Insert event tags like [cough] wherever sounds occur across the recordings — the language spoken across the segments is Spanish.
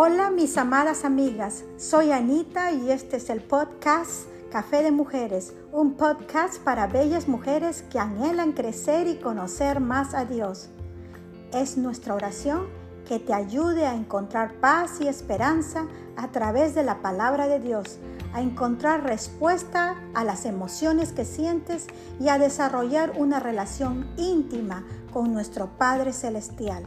Hola mis amadas amigas, soy Anita y este es el podcast Café de Mujeres, un podcast para bellas mujeres que anhelan crecer y conocer más a Dios. Es nuestra oración que te ayude a encontrar paz y esperanza a través de la palabra de Dios, a encontrar respuesta a las emociones que sientes y a desarrollar una relación íntima con nuestro Padre Celestial.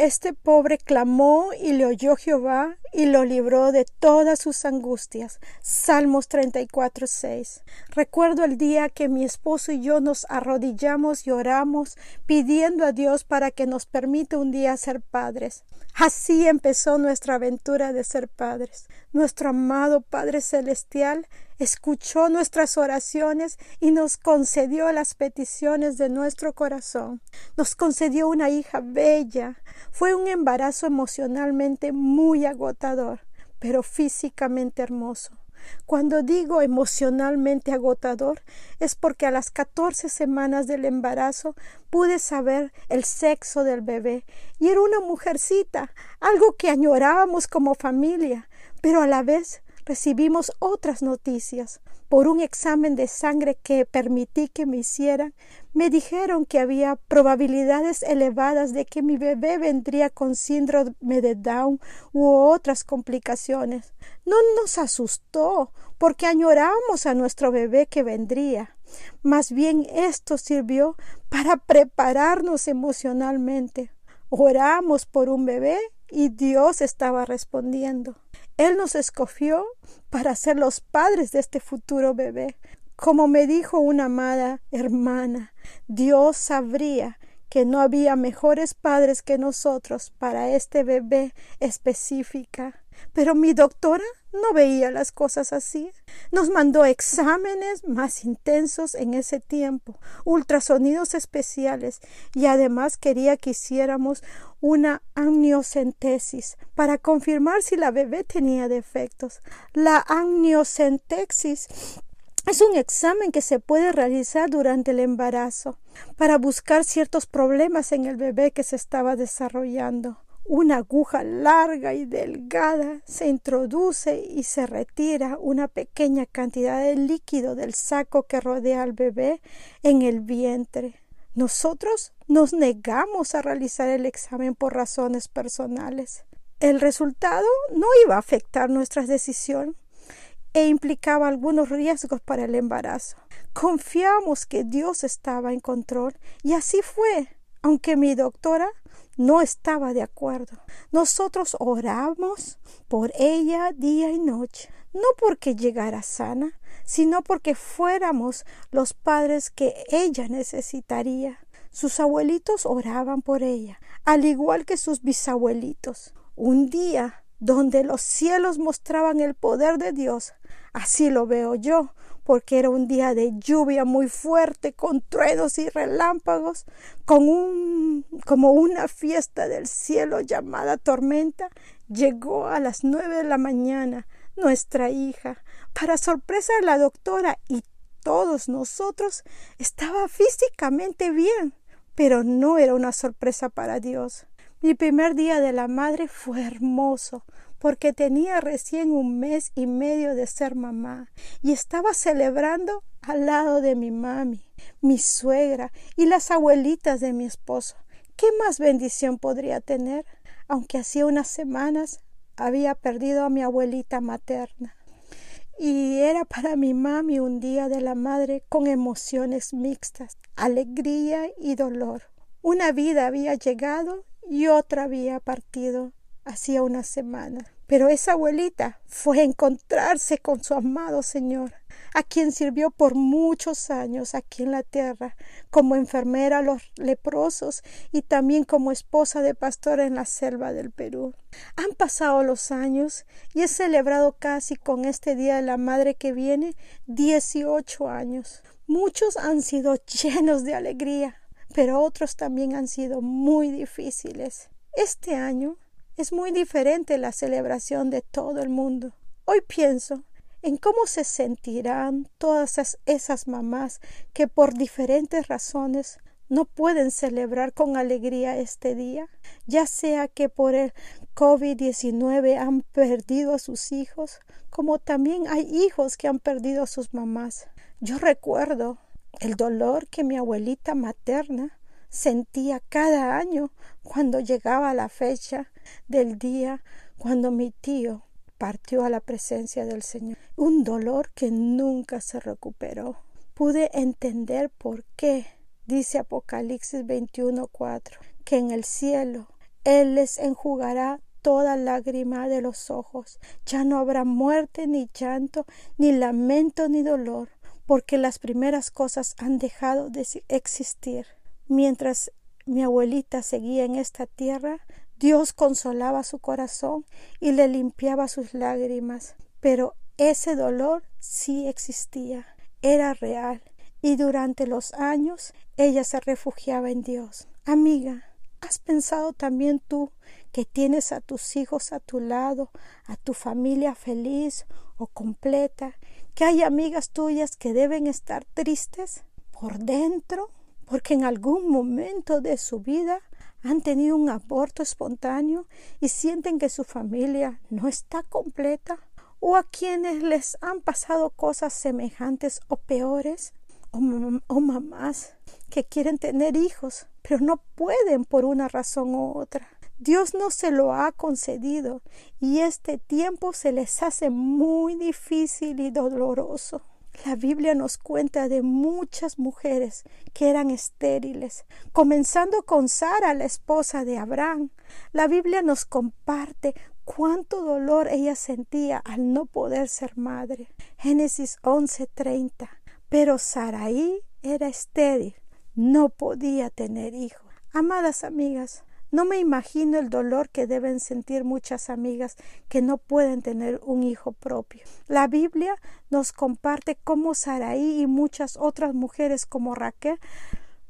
Este pobre clamó y le oyó Jehová y lo libró de todas sus angustias. Salmos 34, 6. Recuerdo el día que mi esposo y yo nos arrodillamos y oramos pidiendo a Dios para que nos permita un día ser padres. Así empezó nuestra aventura de ser padres. Nuestro amado Padre Celestial escuchó nuestras oraciones y nos concedió las peticiones de nuestro corazón. Nos concedió una hija bella. Fue un embarazo emocionalmente muy agotador, pero físicamente hermoso. Cuando digo emocionalmente agotador es porque a las catorce semanas del embarazo pude saber el sexo del bebé y era una mujercita, algo que añorábamos como familia, pero a la vez recibimos otras noticias. Por un examen de sangre que permití que me hicieran, me dijeron que había probabilidades elevadas de que mi bebé vendría con síndrome de Down u otras complicaciones. No nos asustó, porque añorábamos a nuestro bebé que vendría. Más bien esto sirvió para prepararnos emocionalmente. Oramos por un bebé y Dios estaba respondiendo. Él nos escogió para ser los padres de este futuro bebé. Como me dijo una amada hermana, Dios sabría que no había mejores padres que nosotros para este bebé específica. Pero mi doctora no veía las cosas así. Nos mandó exámenes más intensos en ese tiempo, ultrasonidos especiales y además quería que hiciéramos una amniocentesis para confirmar si la bebé tenía defectos. La amniocentesis es un examen que se puede realizar durante el embarazo para buscar ciertos problemas en el bebé que se estaba desarrollando. Una aguja larga y delgada se introduce y se retira una pequeña cantidad de líquido del saco que rodea al bebé en el vientre. Nosotros nos negamos a realizar el examen por razones personales. El resultado no iba a afectar nuestra decisión e implicaba algunos riesgos para el embarazo. Confiamos que Dios estaba en control y así fue, aunque mi doctora no estaba de acuerdo. Nosotros oramos por ella día y noche, no porque llegara sana, sino porque fuéramos los padres que ella necesitaría. Sus abuelitos oraban por ella, al igual que sus bisabuelitos. Un día donde los cielos mostraban el poder de Dios, así lo veo yo, porque era un día de lluvia muy fuerte, con truenos y relámpagos, con un, como una fiesta del cielo llamada tormenta, llegó a las nueve de la mañana nuestra hija. Para sorpresa de la doctora y todos nosotros, estaba físicamente bien, pero no era una sorpresa para Dios. Mi primer día de la madre fue hermoso, porque tenía recién un mes y medio de ser mamá y estaba celebrando al lado de mi mami, mi suegra y las abuelitas de mi esposo. ¿Qué más bendición podría tener? Aunque hacía unas semanas había perdido a mi abuelita materna. Y era para mi mami un día de la madre con emociones mixtas, alegría y dolor. Una vida había llegado y otra había partido hacía una semana. Pero esa abuelita fue a encontrarse con su amado Señor, a quien sirvió por muchos años aquí en la tierra, como enfermera a los leprosos y también como esposa de pastor en la selva del Perú. Han pasado los años y he celebrado casi con este Día de la Madre que viene dieciocho años. Muchos han sido [laughs] llenos de alegría, pero otros también han sido muy difíciles. Este año es muy diferente la celebración de todo el mundo. Hoy pienso en cómo se sentirán todas esas mamás que por diferentes razones no pueden celebrar con alegría este día, ya sea que por el COVID-19 han perdido a sus hijos, como también hay hijos que han perdido a sus mamás. Yo recuerdo el dolor que mi abuelita materna sentía cada año cuando llegaba la fecha del día cuando mi tío partió a la presencia del Señor. Un dolor que nunca se recuperó. Pude entender por qué, dice Apocalipsis 21:4, que en el cielo Él les enjugará toda lágrima de los ojos. Ya no habrá muerte, ni llanto, ni lamento, ni dolor, porque las primeras cosas han dejado de existir. Mientras mi abuelita seguía en esta tierra, Dios consolaba su corazón y le limpiaba sus lágrimas, pero ese dolor sí existía, era real, y durante los años ella se refugiaba en Dios. Amiga, ¿has pensado también tú que tienes a tus hijos a tu lado, a tu familia feliz o completa, que hay amigas tuyas que deben estar tristes por dentro? Porque en algún momento de su vida han tenido un aborto espontáneo y sienten que su familia no está completa, o a quienes les han pasado cosas semejantes o peores, o, mamás que quieren tener hijos, pero no pueden por una razón u otra. Dios no se lo ha concedido y este tiempo se les hace muy difícil y doloroso. La Biblia nos cuenta de muchas mujeres que eran estériles, comenzando con Sara, la esposa de Abraham. La Biblia nos comparte cuánto dolor ella sentía al no poder ser madre. Génesis 11:30. Pero Saraí era estéril, no podía tener hijos. Amadas amigas, no me imagino el dolor que deben sentir muchas amigas que no pueden tener un hijo propio. La Biblia nos comparte cómo Saraí y muchas otras mujeres como Raquel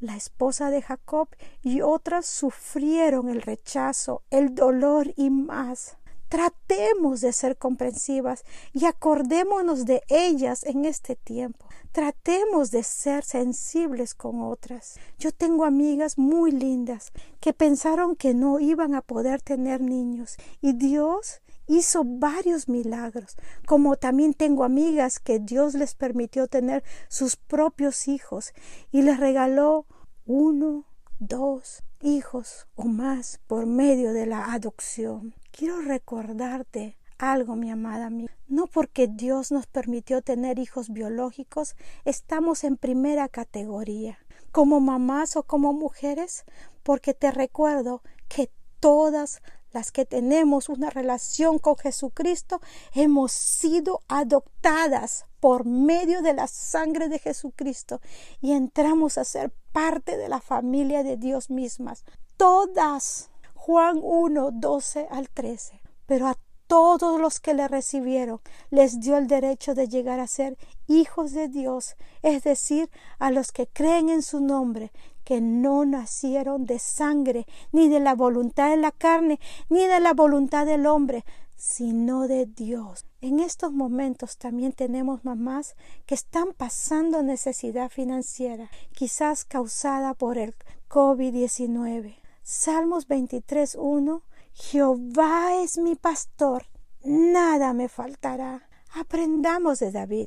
la esposa de Jacob y otras sufrieron el rechazo, el dolor y más. Tratemos de ser comprensivas y acordémonos de ellas en este tiempo. Tratemos de ser sensibles con otras. Yo tengo amigas muy lindas que pensaron que no iban a poder tener niños y Dios hizo varios milagros, como también tengo amigas que Dios les permitió tener sus propios hijos y les regaló uno, dos hijos o más por medio de la adopción. Quiero recordarte algo, mi amada amiga. No porque Dios nos permitió tener hijos biológicos, estamos en primera categoría, como mamás o como mujeres, porque te recuerdo que todas las que tenemos una relación con Jesucristo, hemos sido adoptadas por medio de la sangre de Jesucristo y entramos a ser parte de la familia de Dios mismas. Todas. Juan 1, 12 al 13. Pero a todos los que le recibieron les dio el derecho de llegar a ser hijos de Dios, es decir, a los que creen en su nombre, que no nacieron de sangre, ni de la voluntad de la carne, ni de la voluntad del hombre, sino de Dios. En estos momentos también tenemos mamás que están pasando necesidad financiera, quizás causada por el COVID-19. Salmos 23.1 Jehová es mi pastor, nada me faltará. Aprendamos de David,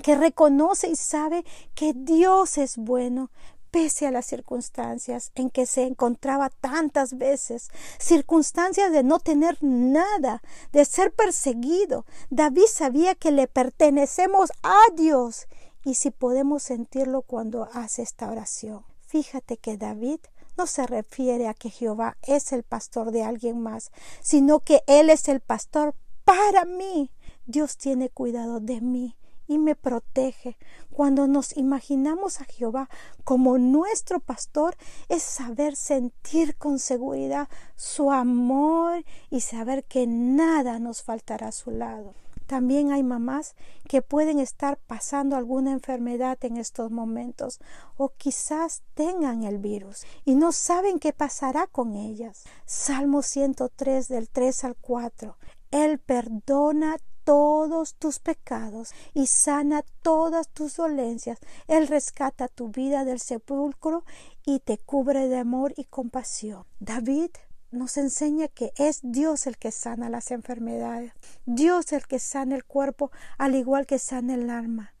que reconoce y sabe que Dios es bueno, pese a las circunstancias en que se encontraba tantas veces, circunstancias de no tener nada, de ser perseguido. David sabía que le pertenecemos a Dios y si podemos sentirlo cuando hace esta oración. Fíjate que David no se refiere a que Jehová es el pastor de alguien más, sino que Él es el pastor para mí. Dios tiene cuidado de mí y me protege. Cuando nos imaginamos a Jehová como nuestro pastor, es saber sentir con seguridad su amor y saber que nada nos faltará a su lado. También hay mamás que pueden estar pasando alguna enfermedad en estos momentos o quizás tengan el virus y no saben qué pasará con ellas. Salmo 103 del 3 al 4. Él perdona todos tus pecados y sana todas tus dolencias. Él rescata tu vida del sepulcro y te cubre de amor y compasión. David nos enseña que es Dios el que sana las enfermedades, Dios el que sana el cuerpo al igual que sana el alma.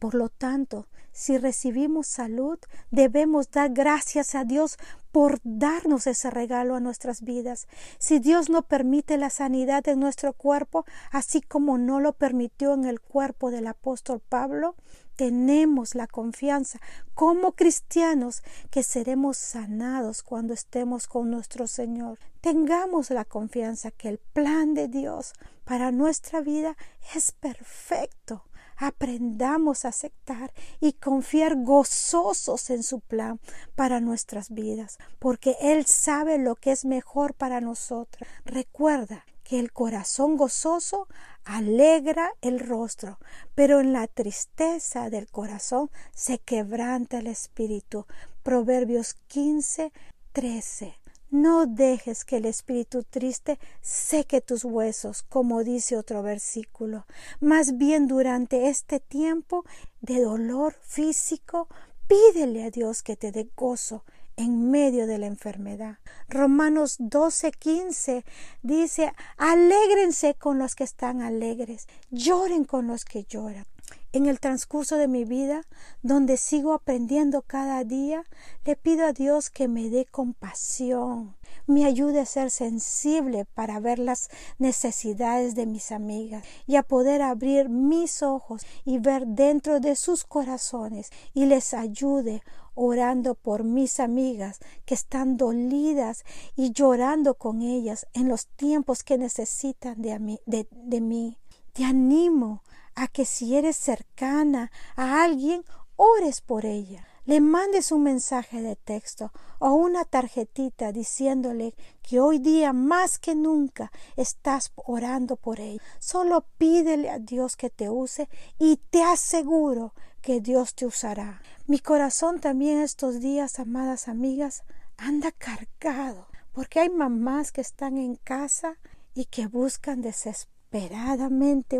Por lo tanto, si recibimos salud, debemos dar gracias a Dios por darnos ese regalo a nuestras vidas. Si Dios no permite la sanidad en nuestro cuerpo, así como no lo permitió en el cuerpo del apóstol Pablo, tenemos la confianza como cristianos que seremos sanados cuando estemos con nuestro Señor. Tengamos la confianza que el plan de Dios para nuestra vida es perfecto aprendamos a aceptar y confiar gozosos en su plan para nuestras vidas, porque Él sabe lo que es mejor para nosotros. Recuerda que el corazón gozoso alegra el rostro, pero en la tristeza del corazón se quebranta el espíritu. Proverbios 15, 13. No dejes que el espíritu triste seque tus huesos, como dice otro versículo. Más bien durante este tiempo de dolor físico, pídele a Dios que te dé gozo en medio de la enfermedad. Romanos 12:15 dice, alégrense con los que están alegres, lloren con los que lloran. En el transcurso de mi vida, donde sigo aprendiendo cada día, le pido a Dios que me dé compasión, me ayude a ser sensible para ver las necesidades de mis amigas y a poder abrir mis ojos y ver dentro de sus corazones y les ayude orando por mis amigas que están dolidas y llorando con ellas en los tiempos que necesitan de, de, de mí. Te animo a que si eres cercana a alguien, ores por ella. Le mandes un mensaje de texto o una tarjetita diciéndole que hoy día más que nunca estás orando por ella. Solo pídele a Dios que te use y te aseguro que Dios te usará. Mi corazón también estos días, amadas amigas, anda cargado porque hay mamás que están en casa y que buscan desesperadamente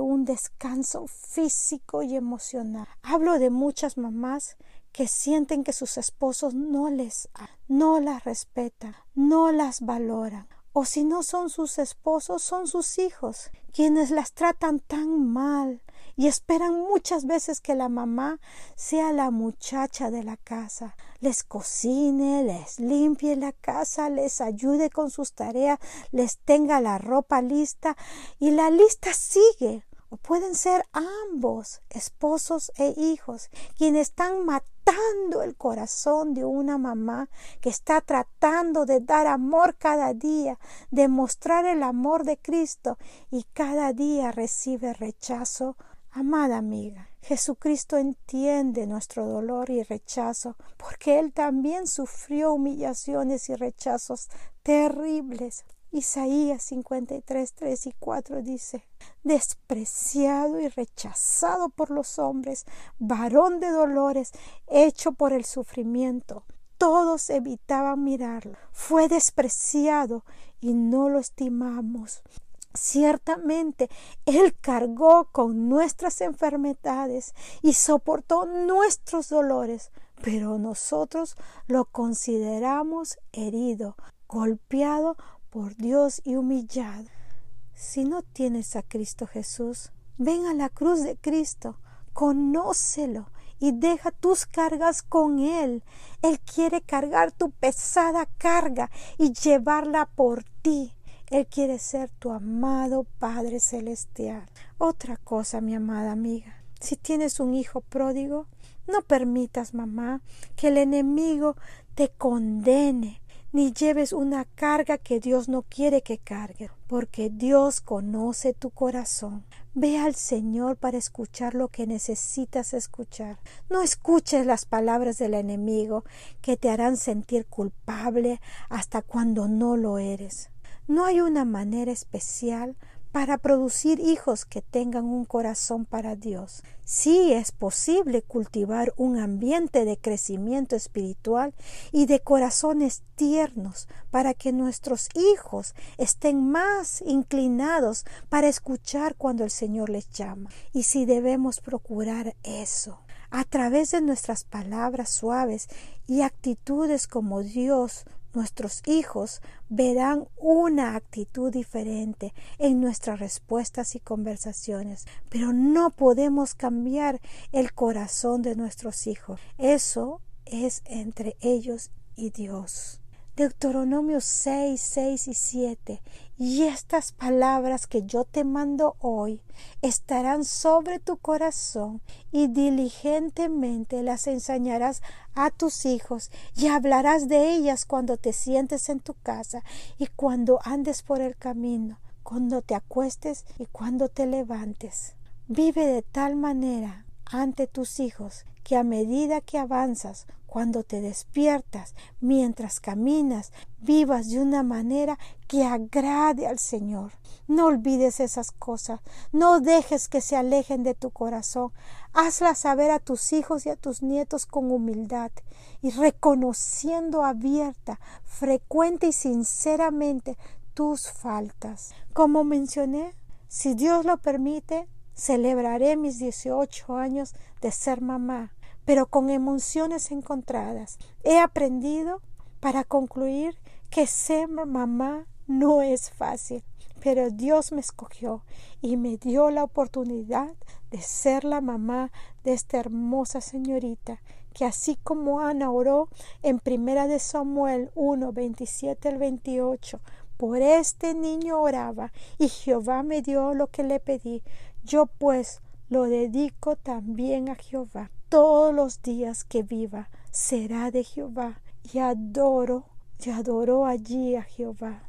un descanso físico y emocional. Hablo de muchas mamás que sienten que sus esposos no les no las respetan, no las valoran, o si no son sus esposos, son sus hijos, quienes las tratan tan mal y esperan muchas veces que la mamá sea la muchacha de la casa, les cocine, les limpie la casa, les ayude con sus tareas, les tenga la ropa lista y la lista sigue. O pueden ser ambos, esposos e hijos, quienes están matando el corazón de una mamá que está tratando de dar amor cada día, de mostrar el amor de Cristo y cada día recibe rechazo Amada amiga, Jesucristo entiende nuestro dolor y rechazo, porque Él también sufrió humillaciones y rechazos terribles. Isaías 53, 3 y 4 dice, despreciado y rechazado por los hombres, varón de dolores, hecho por el sufrimiento. Todos evitaban mirarlo. Fue despreciado y no lo estimamos. Ciertamente Él cargó con nuestras enfermedades y soportó nuestros dolores, pero nosotros lo consideramos herido, golpeado por Dios y humillado. Si no tienes a Cristo Jesús, ven a la cruz de Cristo, conócelo y deja tus cargas con Él. Él quiere cargar tu pesada carga y llevarla por ti. Él quiere ser tu amado Padre Celestial. Otra cosa, mi amada amiga, si tienes un hijo pródigo, no permitas, mamá, que el enemigo te condene, ni lleves una carga que Dios no quiere que cargue, porque Dios conoce tu corazón. Ve al Señor para escuchar lo que necesitas escuchar. No escuches las palabras del enemigo que te harán sentir culpable hasta cuando no lo eres. No hay una manera especial para producir hijos que tengan un corazón para Dios. Sí es posible cultivar un ambiente de crecimiento espiritual y de corazones tiernos para que nuestros hijos estén más inclinados para escuchar cuando el Señor les llama. Y si debemos procurar eso a través de nuestras palabras suaves y actitudes como Dios nuestros hijos verán una actitud diferente en nuestras respuestas y conversaciones, pero no podemos cambiar el corazón de nuestros hijos. Eso es entre ellos y Dios. Deuteronomio 6, 6 y 7. Y estas palabras que yo te mando hoy estarán sobre tu corazón y diligentemente las enseñarás a tus hijos y hablarás de ellas cuando te sientes en tu casa y cuando andes por el camino, cuando te acuestes y cuando te levantes. Vive de tal manera ante tus hijos que a medida que avanzas cuando te despiertas, mientras caminas, vivas de una manera que agrade al Señor. No olvides esas cosas, no dejes que se alejen de tu corazón. Hazlas saber a tus hijos y a tus nietos con humildad y reconociendo abierta, frecuente y sinceramente tus faltas. Como mencioné, si Dios lo permite, celebraré mis 18 años de ser mamá pero con emociones encontradas. He aprendido para concluir que ser mamá no es fácil, pero Dios me escogió y me dio la oportunidad de ser la mamá de esta hermosa señorita que así como Ana oró en primera de Samuel 1, 27 al 28, por este niño oraba y Jehová me dio lo que le pedí. Yo pues lo dedico también a Jehová todos los días que viva será de Jehová y adoro y adoro allí a Jehová.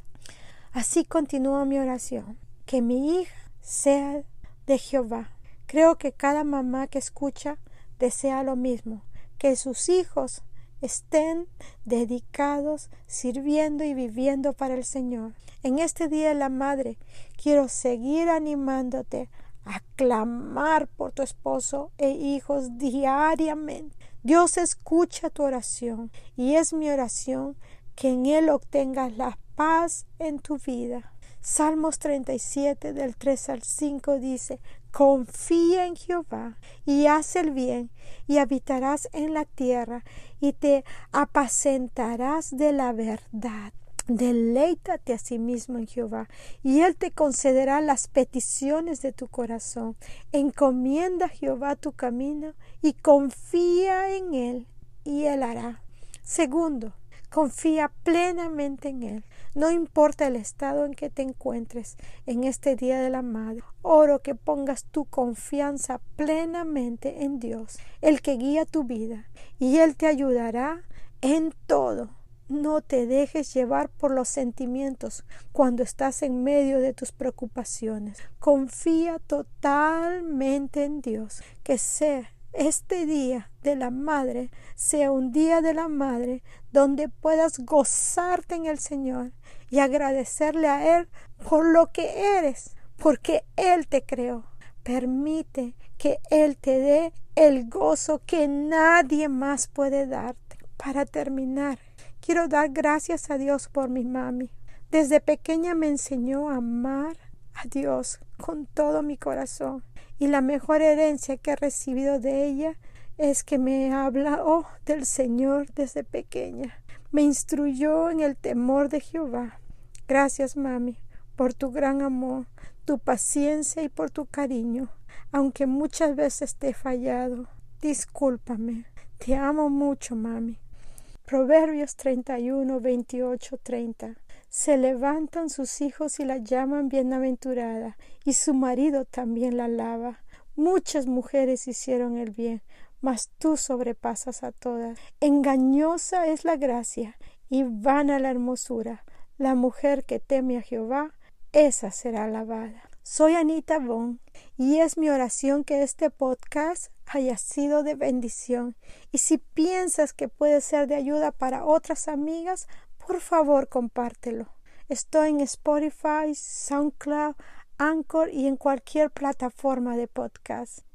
Así continúa mi oración, que mi hija sea de Jehová. Creo que cada mamá que escucha desea lo mismo, que sus hijos estén dedicados, sirviendo y viviendo para el Señor. En este Día de la Madre quiero seguir animándote Aclamar por tu esposo e hijos diariamente. Dios escucha tu oración y es mi oración que en Él obtengas la paz en tu vida. Salmos 37 del 3 al 5 dice, confía en Jehová y haz el bien y habitarás en la tierra y te apacentarás de la verdad. Deleítate a sí mismo en Jehová, y Él te concederá las peticiones de tu corazón. Encomienda a Jehová tu camino y confía en Él, y Él hará. Segundo, confía plenamente en Él. No importa el estado en que te encuentres en este Día de la Madre, oro que pongas tu confianza plenamente en Dios, el que guía tu vida, y Él te ayudará en todo no te dejes llevar por los sentimientos cuando estás en medio de tus preocupaciones. Confía totalmente en Dios. Que sea este día de la madre sea un día de la madre donde puedas gozarte en el Señor y agradecerle a Él por lo que eres, porque Él te creó. Permite que Él te dé el gozo que nadie más puede darte. Para terminar, Quiero dar gracias a Dios por mi mami. Desde pequeña me enseñó a amar a Dios con todo mi corazón. Y la mejor herencia que he recibido de ella es que me habló del Señor desde pequeña. Me instruyó en el temor de Jehová. Gracias, mami, por tu gran amor, tu paciencia y por tu cariño. Aunque muchas veces te he fallado, discúlpame. Te amo mucho, mami. Proverbios 31, 28, 30. Se levantan sus hijos y la llaman bienaventurada, y su marido también la alaba. Muchas mujeres hicieron el bien, mas tú sobrepasas a todas. Engañosa es la gracia y vana la hermosura. La mujer que teme a Jehová, esa será alabada. Soy Anita Bon y es mi oración que este podcast haya sido de bendición. Y si piensas que puede ser de ayuda para otras amigas, por favor compártelo. Estoy en Spotify, SoundCloud, Anchor y en cualquier plataforma de podcast.